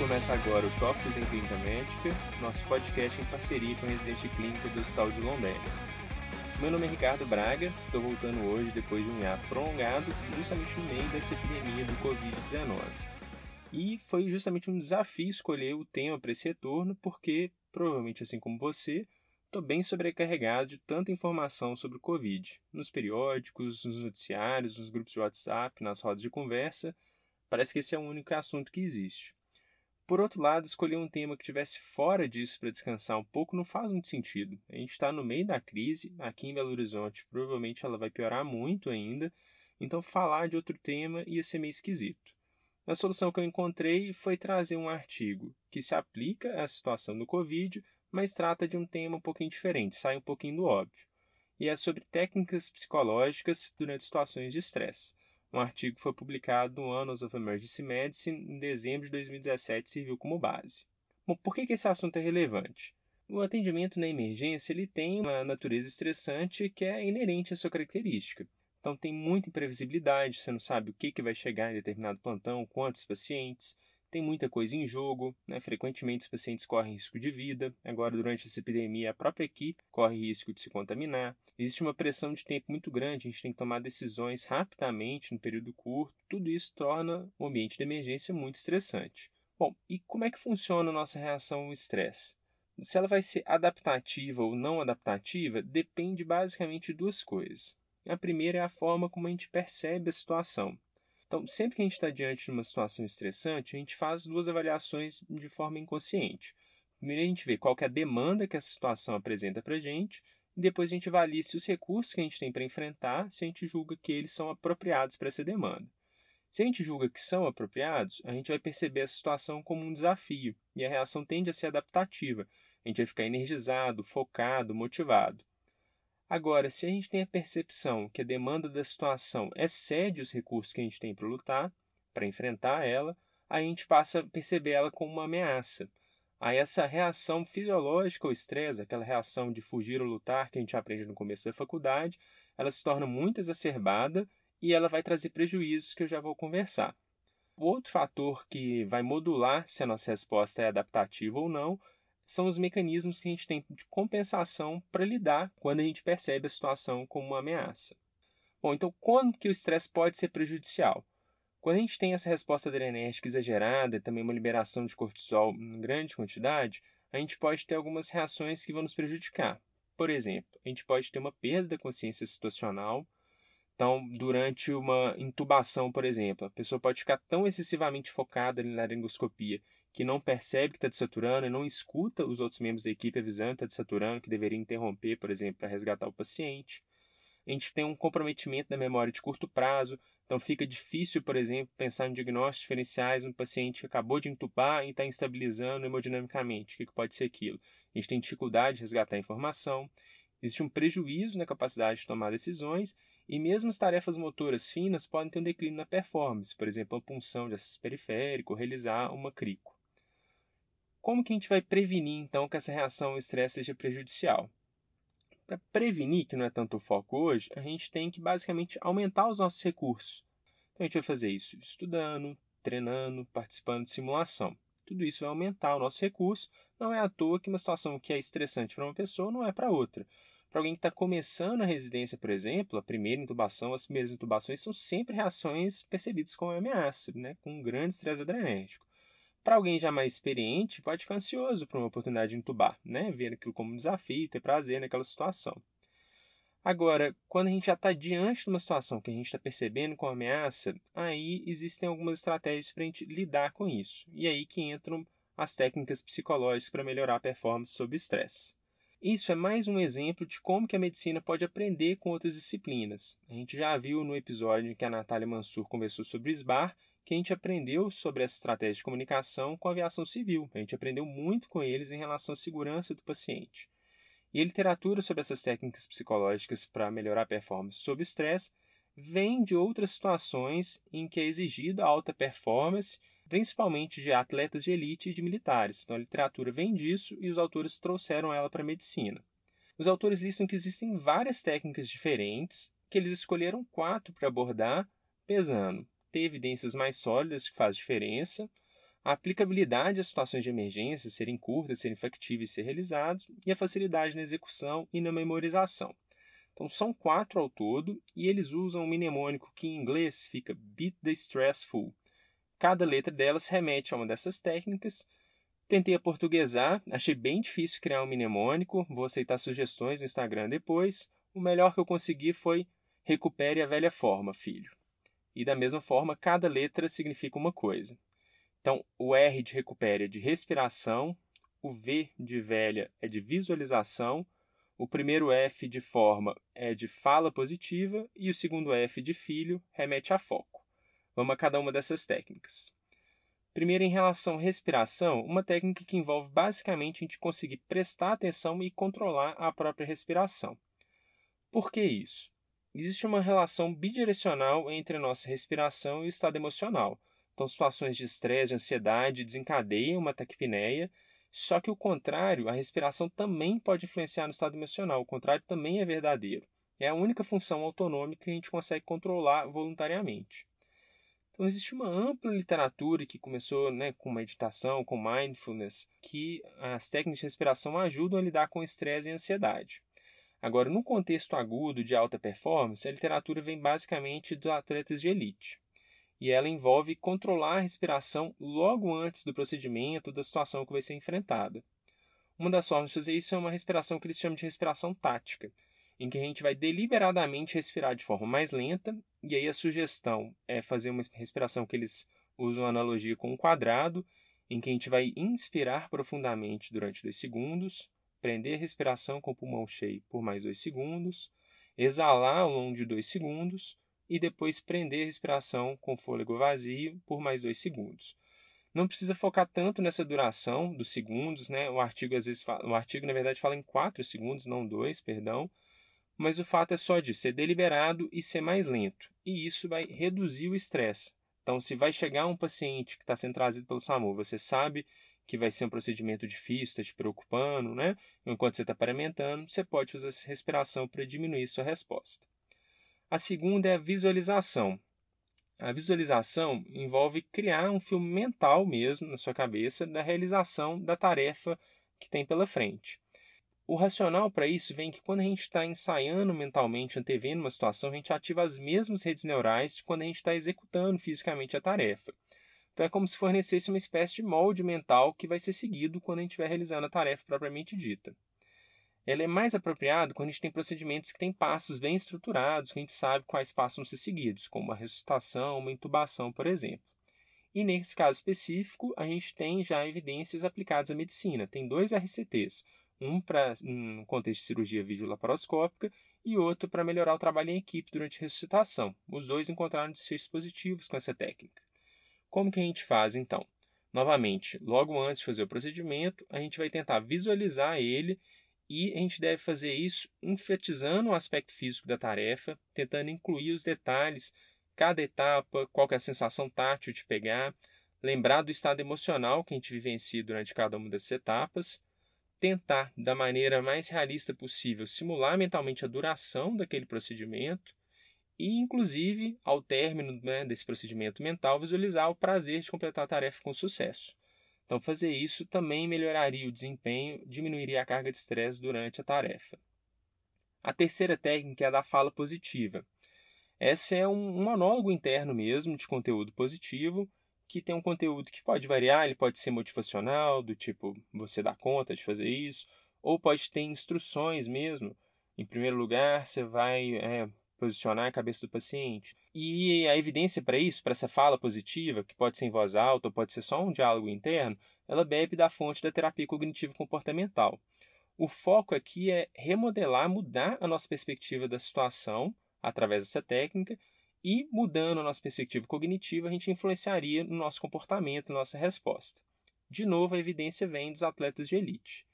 Começa agora o Tópicos em Clínica Médica, nosso podcast em parceria com a residência clínica do Hospital de Londres. Meu nome é Ricardo Braga, estou voltando hoje depois de um hiato prolongado, justamente no meio dessa epidemia do Covid-19. E foi justamente um desafio escolher o tema para esse retorno, porque, provavelmente assim como você, estou bem sobrecarregado de tanta informação sobre o Covid, nos periódicos, nos noticiários, nos grupos de WhatsApp, nas rodas de conversa. Parece que esse é o único assunto que existe. Por outro lado, escolher um tema que tivesse fora disso para descansar um pouco não faz muito sentido. A gente está no meio da crise, aqui em Belo Horizonte provavelmente ela vai piorar muito ainda, então falar de outro tema ia ser meio esquisito. A solução que eu encontrei foi trazer um artigo que se aplica à situação do Covid, mas trata de um tema um pouquinho diferente, sai um pouquinho do óbvio. E é sobre técnicas psicológicas durante situações de estresse. Um artigo foi publicado no Annals of Emergency Medicine em dezembro de 2017 e serviu como base. Bom, por que, que esse assunto é relevante? O atendimento na emergência ele tem uma natureza estressante que é inerente à sua característica. Então tem muita imprevisibilidade, você não sabe o que, que vai chegar em determinado plantão, quantos pacientes, tem muita coisa em jogo, né? frequentemente os pacientes correm risco de vida, agora durante essa epidemia a própria equipe corre risco de se contaminar, existe uma pressão de tempo muito grande, a gente tem que tomar decisões rapidamente, no período curto, tudo isso torna o ambiente de emergência muito estressante. Bom, e como é que funciona a nossa reação ao estresse? Se ela vai ser adaptativa ou não adaptativa depende basicamente de duas coisas. A primeira é a forma como a gente percebe a situação. Então, sempre que a gente está diante de uma situação estressante, a gente faz duas avaliações de forma inconsciente. Primeiro, a gente vê qual é a demanda que essa situação apresenta para a gente, e depois a gente avalia se os recursos que a gente tem para enfrentar, se a gente julga que eles são apropriados para essa demanda. Se a gente julga que são apropriados, a gente vai perceber a situação como um desafio e a reação tende a ser adaptativa. A gente vai ficar energizado, focado, motivado. Agora, se a gente tem a percepção que a demanda da situação excede os recursos que a gente tem para lutar, para enfrentar ela, a gente passa a perceber ela como uma ameaça. Aí essa reação fisiológica ao estresse, aquela reação de fugir ou lutar que a gente aprende no começo da faculdade, ela se torna muito exacerbada e ela vai trazer prejuízos que eu já vou conversar. O outro fator que vai modular se a nossa resposta é adaptativa ou não são os mecanismos que a gente tem de compensação para lidar quando a gente percebe a situação como uma ameaça. Bom, então quando que o estresse pode ser prejudicial? Quando a gente tem essa resposta adrenérgica exagerada e também uma liberação de cortisol em grande quantidade, a gente pode ter algumas reações que vão nos prejudicar. Por exemplo, a gente pode ter uma perda da consciência situacional. Então, durante uma intubação, por exemplo, a pessoa pode ficar tão excessivamente focada na laringoscopia que não percebe que está desaturando e não escuta os outros membros da equipe avisando que está desaturando, que deveria interromper, por exemplo, para resgatar o paciente. A gente tem um comprometimento da memória de curto prazo, então fica difícil, por exemplo, pensar em diagnósticos diferenciais um paciente que acabou de entubar e está instabilizando hemodinamicamente. O que, que pode ser aquilo? A gente tem dificuldade de resgatar a informação, existe um prejuízo na capacidade de tomar decisões e mesmo as tarefas motoras finas podem ter um declínio na performance, por exemplo, a punção de acesso periférico, realizar uma crico. Como que a gente vai prevenir, então, que essa reação ao estresse seja prejudicial? Para prevenir, que não é tanto o foco hoje, a gente tem que basicamente aumentar os nossos recursos. Então a gente vai fazer isso estudando, treinando, participando de simulação. Tudo isso vai aumentar o nosso recurso. Não é à toa que uma situação que é estressante para uma pessoa não é para outra. Para alguém que está começando a residência, por exemplo, a primeira intubação, as primeiras intubações são sempre reações percebidas como ameaça, né, com um grande estresse adrenérgico. Para alguém já mais experiente, pode ficar ansioso por uma oportunidade de intubar, né? Aquilo como um desafio, ter prazer naquela situação. Agora, quando a gente já está diante de uma situação que a gente está percebendo com ameaça, aí existem algumas estratégias para a gente lidar com isso. E aí que entram as técnicas psicológicas para melhorar a performance sob estresse. Isso é mais um exemplo de como que a medicina pode aprender com outras disciplinas. A gente já viu no episódio em que a Natália Mansur conversou sobre SBAR que a gente aprendeu sobre essa estratégia de comunicação com a aviação civil. A gente aprendeu muito com eles em relação à segurança do paciente. E a literatura sobre essas técnicas psicológicas para melhorar a performance sob estresse vem de outras situações em que é exigida alta performance, principalmente de atletas de elite e de militares. Então a literatura vem disso e os autores trouxeram ela para a medicina. Os autores listam que existem várias técnicas diferentes, que eles escolheram quatro para abordar, pesando ter evidências mais sólidas que faz diferença, a aplicabilidade às situações de emergência serem curtas, serem factíveis de ser realizados, e a facilidade na execução e na memorização. Então são quatro ao todo, e eles usam um mnemônico que em inglês fica beat the stressful. Cada letra delas remete a uma dessas técnicas. Tentei aportuguesar, achei bem difícil criar um mnemônico, vou aceitar sugestões no Instagram depois. O melhor que eu consegui foi recupere a velha forma, filho. E da mesma forma, cada letra significa uma coisa. Então, o R de recupere é de respiração, o V de velha é de visualização, o primeiro F de forma é de fala positiva e o segundo F de filho remete a foco. Vamos a cada uma dessas técnicas. Primeiro, em relação à respiração, uma técnica que envolve basicamente a gente conseguir prestar atenção e controlar a própria respiração. Por que isso? Existe uma relação bidirecional entre a nossa respiração e o estado emocional. Então, situações de estresse, de ansiedade desencadeiam uma taquipneia, só que o contrário, a respiração também pode influenciar no estado emocional. O contrário também é verdadeiro. É a única função autonômica que a gente consegue controlar voluntariamente. Então, existe uma ampla literatura que começou né, com meditação, com mindfulness, que as técnicas de respiração ajudam a lidar com estresse e ansiedade. Agora, no contexto agudo de alta performance, a literatura vem basicamente dos atletas de elite e ela envolve controlar a respiração logo antes do procedimento, da situação que vai ser enfrentada. Uma das formas de fazer isso é uma respiração que eles chamam de respiração tática, em que a gente vai deliberadamente respirar de forma mais lenta, e aí a sugestão é fazer uma respiração que eles usam analogia com um quadrado, em que a gente vai inspirar profundamente durante 2 segundos, prender a respiração com o pulmão cheio por mais 2 segundos, exalar ao longo de 2 segundos, e depois prender a respiração com fôlego vazio por mais dois segundos. Não precisa focar tanto nessa duração dos segundos, né? O artigo às vezes fala, o artigo na verdade fala em quatro segundos, não dois, perdão. Mas o fato é só de ser deliberado e ser mais lento. E isso vai reduzir o estresse. Então, se vai chegar um paciente que está sendo trazido pelo SAMU, você sabe que vai ser um procedimento difícil, está te preocupando, né? Enquanto você está paramentando, você pode fazer essa respiração para diminuir sua resposta. A segunda é a visualização. A visualização envolve criar um filme mental mesmo na sua cabeça da realização da tarefa que tem pela frente. O racional para isso vem que quando a gente está ensaiando mentalmente, antevendo uma situação, a gente ativa as mesmas redes neurais de quando a gente está executando fisicamente a tarefa. Então é como se fornecesse uma espécie de molde mental que vai ser seguido quando a gente estiver realizando a tarefa propriamente dita ela é mais apropriada quando a gente tem procedimentos que têm passos bem estruturados, que a gente sabe quais passos vão ser seguidos, como uma ressuscitação, uma intubação, por exemplo. E nesse caso específico, a gente tem já evidências aplicadas à medicina. Tem dois RCTs, um para um contexto de cirurgia videolaparoscópica e outro para melhorar o trabalho em equipe durante ressuscitação. Os dois encontraram desfechos positivos com essa técnica. Como que a gente faz então? Novamente, logo antes de fazer o procedimento, a gente vai tentar visualizar ele e a gente deve fazer isso enfatizando o aspecto físico da tarefa, tentando incluir os detalhes, cada etapa, qual é a sensação tátil de pegar, lembrar do estado emocional que a gente vivencia durante cada uma dessas etapas, tentar, da maneira mais realista possível, simular mentalmente a duração daquele procedimento e, inclusive, ao término né, desse procedimento mental, visualizar o prazer de completar a tarefa com sucesso. Então, fazer isso também melhoraria o desempenho, diminuiria a carga de estresse durante a tarefa. A terceira técnica é a da fala positiva. Essa é um, monólogo interno mesmo de conteúdo positivo, que tem um conteúdo que pode variar, ele pode ser motivacional, do tipo você dá conta de fazer isso, ou pode ter instruções mesmo. Em primeiro lugar, você vai é, posicionar a cabeça do paciente. E a evidência para isso, para essa fala positiva, que pode ser em voz alta ou pode ser só um diálogo interno, ela bebe da fonte da terapia cognitivo comportamental. O foco aqui é remodelar, mudar a nossa perspectiva da situação através dessa técnica e mudando a nossa perspectiva cognitiva, a gente influenciaria no nosso comportamento, nossa resposta. De novo, a evidência vem dos atletas de elite.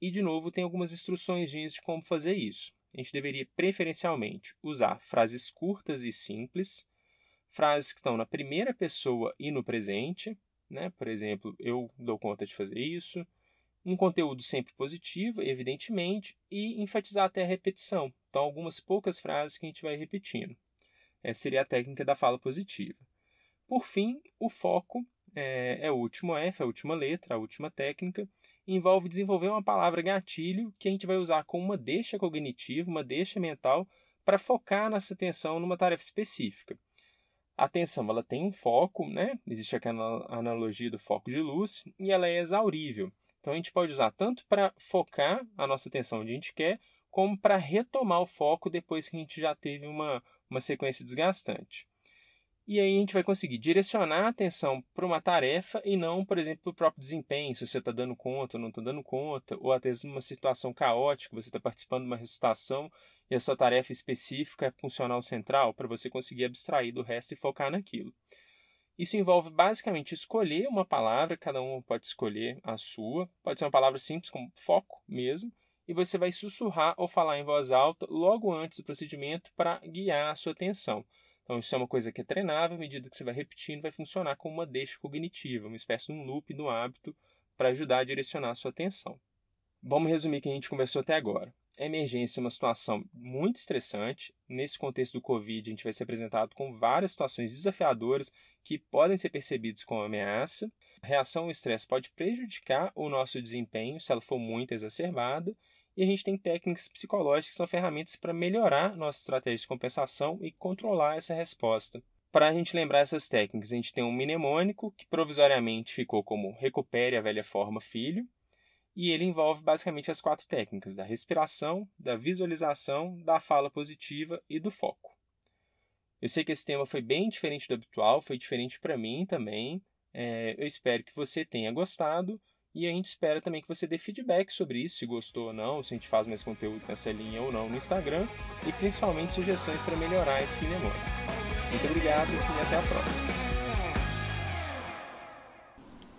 E, de novo, tem algumas instruções de como fazer isso a gente deveria preferencialmente usar frases curtas e simples, frases que estão na primeira pessoa e no presente, né? Por exemplo, eu dou conta de fazer isso. Um conteúdo sempre positivo, evidentemente, e enfatizar até a repetição. Então, algumas poucas frases que a gente vai repetindo. Essa seria a técnica da fala positiva. Por fim, o foco é, é o último F, a última letra, a última técnica, envolve desenvolver uma palavra gatilho que a gente vai usar com uma deixa cognitiva, uma deixa mental, para focar nossa atenção numa tarefa específica. A atenção ela tem um foco, né? existe aquela analogia do foco de luz, e ela é exaurível. Então a gente pode usar tanto para focar a nossa atenção onde a gente quer, como para retomar o foco depois que a gente já teve uma, uma sequência desgastante. E aí a gente vai conseguir direcionar a atenção para uma tarefa e não, por exemplo, para o próprio desempenho, se você está dando conta ou não está dando conta, ou até uma situação caótica, você está participando de uma ressuscitação e a sua tarefa específica é funcional central, para você conseguir abstrair do resto e focar naquilo. Isso envolve basicamente escolher uma palavra, cada um pode escolher a sua, pode ser uma palavra simples, como foco mesmo, e você vai sussurrar ou falar em voz alta logo antes do procedimento para guiar a sua atenção. Então, isso é uma coisa que é treinável, à medida que você vai repetindo, vai funcionar como uma deixa cognitiva, uma espécie de um loop no hábito para ajudar a direcionar a sua atenção. Vamos resumir o que a gente conversou até agora. A emergência é uma situação muito estressante. Nesse contexto do Covid, a gente vai ser apresentado com várias situações desafiadoras que podem ser percebidas como ameaça. A reação ao estresse pode prejudicar o nosso desempenho se ela for muito exacerbada. E a gente tem técnicas psicológicas que são ferramentas para melhorar nossa estratégia de compensação e controlar essa resposta. Para a gente lembrar essas técnicas, a gente tem um mnemônico que provisoriamente ficou como Recupere a Velha Forma Filho, e ele envolve basicamente as quatro técnicas da respiração, da visualização, da fala positiva e do foco. Eu sei que esse tema foi bem diferente do habitual, foi diferente para mim também. É, eu espero que você tenha gostado e a gente espera também que você dê feedback sobre isso, se gostou ou não, se a gente faz mais conteúdo nessa linha ou não no Instagram e principalmente sugestões para melhorar esse mnemônico. Muito obrigado e até a próxima.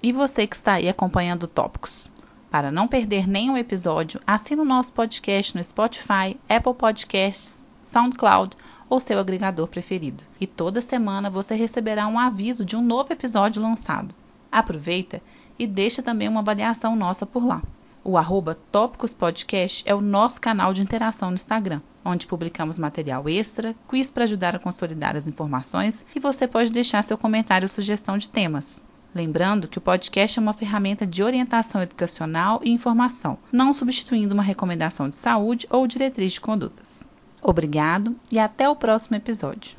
E você que está aí acompanhando Tópicos? Para não perder nenhum episódio, assine o nosso podcast no Spotify, Apple Podcasts, SoundCloud ou seu agregador preferido. E toda semana você receberá um aviso de um novo episódio lançado. Aproveita e deixa também uma avaliação nossa por lá. O arroba Tópicos Podcast é o nosso canal de interação no Instagram, onde publicamos material extra, quiz para ajudar a consolidar as informações e você pode deixar seu comentário ou sugestão de temas. Lembrando que o podcast é uma ferramenta de orientação educacional e informação, não substituindo uma recomendação de saúde ou diretriz de condutas. Obrigado e até o próximo episódio.